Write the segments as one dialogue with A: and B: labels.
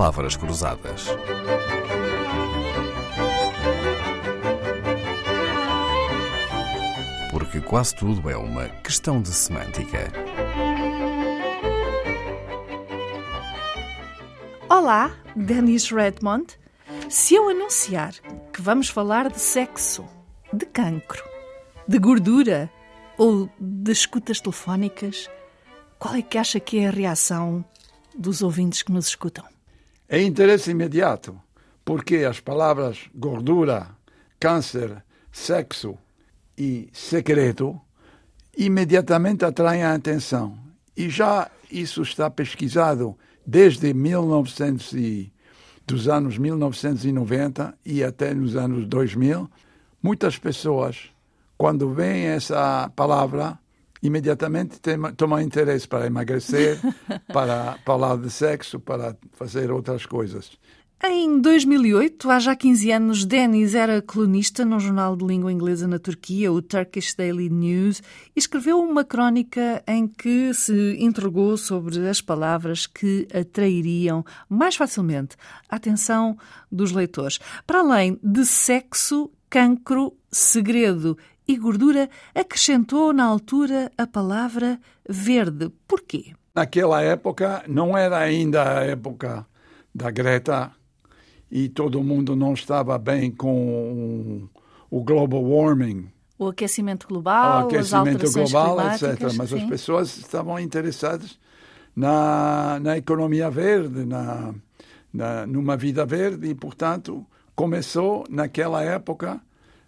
A: palavras cruzadas. Porque quase tudo é uma questão de semântica.
B: Olá, Dennis Redmond. Se eu anunciar que vamos falar de sexo, de cancro, de gordura ou de escutas telefónicas, qual é que acha que é a reação dos ouvintes que nos escutam?
C: É interesse imediato, porque as palavras gordura, câncer, sexo e secreto imediatamente atraem a atenção. E já isso está pesquisado desde 1900 e, dos anos 1990 e até nos anos 2000. Muitas pessoas, quando veem essa palavra, imediatamente tomam interesse para emagrecer, para falar de sexo, para fazer outras coisas.
B: Em 2008, há já 15 anos, Denis era colunista num jornal de língua inglesa na Turquia, o Turkish Daily News, e escreveu uma crónica em que se interrogou sobre as palavras que atrairiam mais facilmente a atenção dos leitores. Para além de sexo, cancro, segredo e gordura, acrescentou na altura a palavra verde. Porquê?
C: Naquela época não era ainda a época da Greta e todo mundo não estava bem com o global warming.
B: O aquecimento global,
C: o aquecimento global, etc. Mas
B: sim.
C: as pessoas estavam interessadas na, na economia verde, na, na, numa vida verde e, portanto, começou naquela época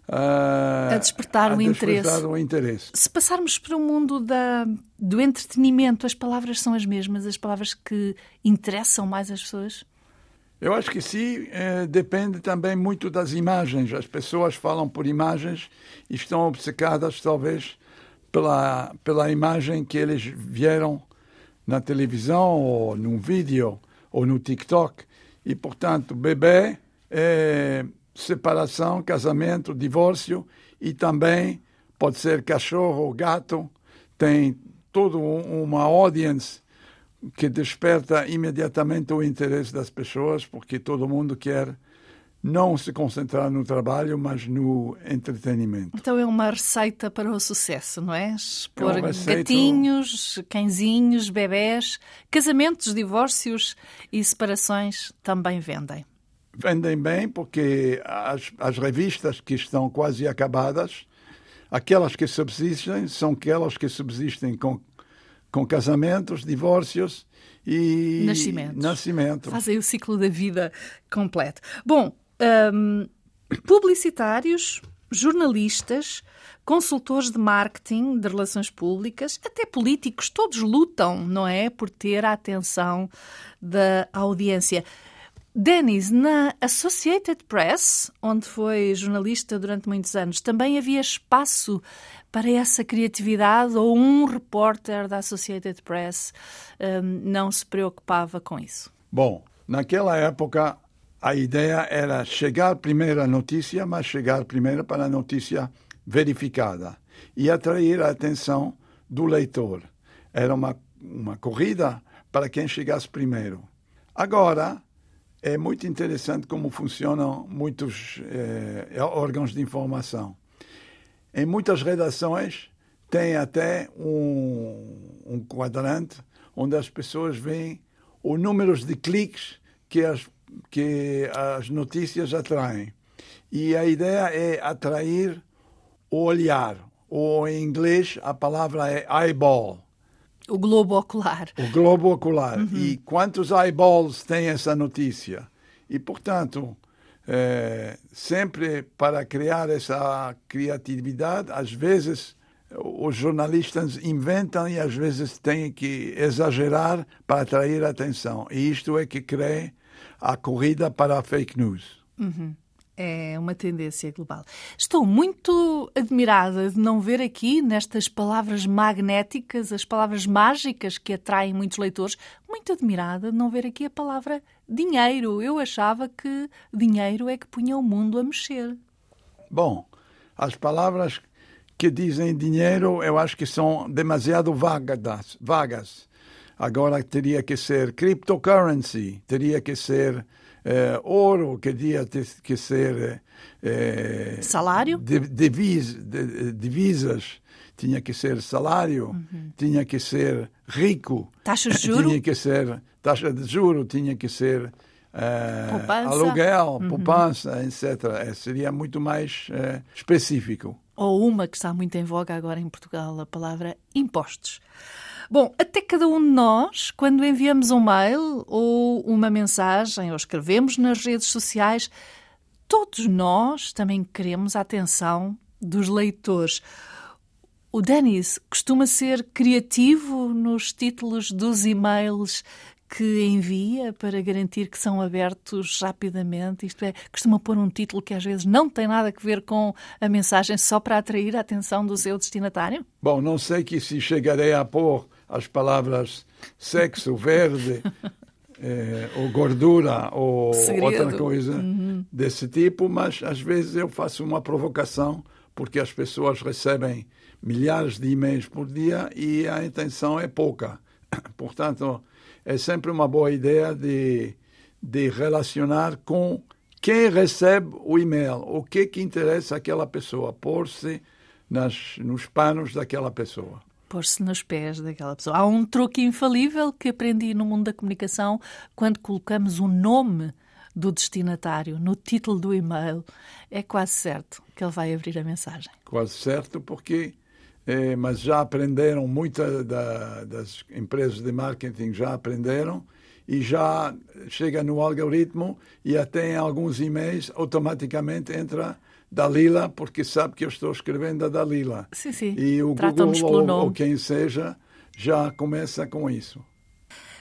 B: a despertar,
C: a
B: o,
C: despertar
B: interesse.
C: o interesse.
B: Se passarmos para o mundo da, do entretenimento, as palavras são as mesmas, as palavras que interessam mais as pessoas?
C: Eu acho que sim, eh, depende também muito das imagens. As pessoas falam por imagens e estão obcecadas, talvez, pela, pela imagem que eles vieram na televisão ou num vídeo ou no TikTok. E, portanto, bebê é separação, casamento, divórcio e também pode ser cachorro ou gato. Tem toda uma audience que desperta imediatamente o interesse das pessoas, porque todo mundo quer não se concentrar no trabalho, mas no entretenimento.
B: Então é uma receita para o sucesso, não é?
C: É receita-
B: gatinhos, cãezinhos, bebés, casamentos, divórcios e separações também vendem.
C: Vendem bem porque as, as revistas que estão quase acabadas, aquelas que subsistem, são aquelas que subsistem com, com casamentos, divórcios e
B: Nascimentos.
C: nascimento.
B: Fazem o ciclo da vida completo. Bom, hum, publicitários, jornalistas, consultores de marketing, de relações públicas, até políticos, todos lutam, não é? Por ter a atenção da audiência. Denis, na Associated Press, onde foi jornalista durante muitos anos, também havia espaço para essa criatividade ou um repórter da Associated Press hum, não se preocupava com isso?
C: Bom, naquela época a ideia era chegar primeiro à notícia, mas chegar primeiro para a notícia verificada e atrair a atenção do leitor. Era uma, uma corrida para quem chegasse primeiro. Agora, é muito interessante como funcionam muitos eh, órgãos de informação. Em muitas redações tem até um, um quadrante onde as pessoas veem os números de cliques que as, que as notícias atraem. E a ideia é atrair o olhar, ou em inglês a palavra é eyeball,
B: O globo ocular.
C: o globo ocular. E quantos eyeballs tem essa notícia? E, portanto, eh, sempre para criar essa criatividade, às vezes os jornalistas inventam e às vezes têm que exagerar para atrair a atenção. E isto é que cria a corrida para a fake news.
B: É uma tendência global. Estou muito admirada de não ver aqui, nestas palavras magnéticas, as palavras mágicas que atraem muitos leitores, muito admirada de não ver aqui a palavra dinheiro. Eu achava que dinheiro é que punha o mundo a mexer.
C: Bom, as palavras que dizem dinheiro eu acho que são demasiado vagas. vagas. agora teria que ser cryptocurrency, teria que ser eh, ouro, teria que ser
B: eh, salário,
C: divis, divisas, tinha que ser salário, uhum. tinha que ser rico,
B: taxa de juro,
C: tinha que ser taxa de juro, tinha que ser uh, aluguel, uhum. poupança, etc. É, seria muito mais específico.
B: Ou uma que está muito em voga agora em Portugal, a palavra impostos. Bom, até cada um de nós, quando enviamos um mail ou uma mensagem ou escrevemos nas redes sociais, todos nós também queremos a atenção dos leitores. O Denis costuma ser criativo nos títulos dos e-mails que envia para garantir que são abertos rapidamente? Isto é, costuma pôr um título que às vezes não tem nada a ver com a mensagem só para atrair a atenção do seu destinatário?
C: Bom, não sei que se chegarei a pôr as palavras sexo, verde, eh, ou gordura, ou Segredo. outra coisa uhum. desse tipo, mas às vezes eu faço uma provocação porque as pessoas recebem milhares de e-mails por dia e a intenção é pouca. Portanto, é sempre uma boa ideia de, de relacionar com quem recebe o e-mail, o que que interessa aquela pessoa, pôr-se nos panos daquela pessoa.
B: Pôr-se nos pés daquela pessoa. Há um truque infalível que aprendi no mundo da comunicação quando colocamos o nome do destinatário no título do e-mail. É quase certo que ele vai abrir a mensagem.
C: Quase certo, porque é, mas já aprenderam, muitas da, das empresas de marketing já aprenderam e já chega no algoritmo e até em alguns e-mails automaticamente entra Dalila, porque sabe que eu estou escrevendo a Dalila.
B: Sim, sim.
C: E o Google ou, ou quem seja já começa com isso.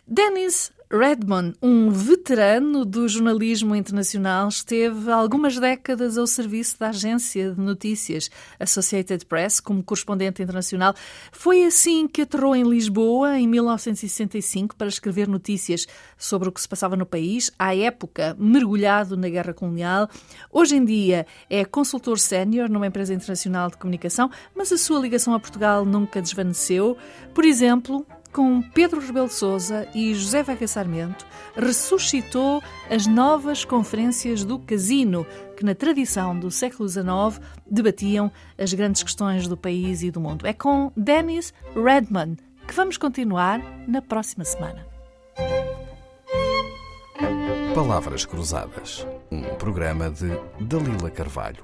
B: Dennis Redmond, um veterano do jornalismo internacional, esteve algumas décadas ao serviço da agência de notícias Associated Press como correspondente internacional. Foi assim que aterrou em Lisboa em 1965 para escrever notícias sobre o que se passava no país, à época mergulhado na guerra colonial. Hoje em dia é consultor sénior numa empresa internacional de comunicação, mas a sua ligação a Portugal nunca desvaneceu. Por exemplo, com Pedro Rebelo de Sousa e José Vega Sarmento, ressuscitou as novas conferências do Casino, que na tradição do século XIX debatiam as grandes questões do país e do mundo. É com Dennis Redman que vamos continuar na próxima semana.
A: Palavras Cruzadas, um programa de Dalila Carvalho.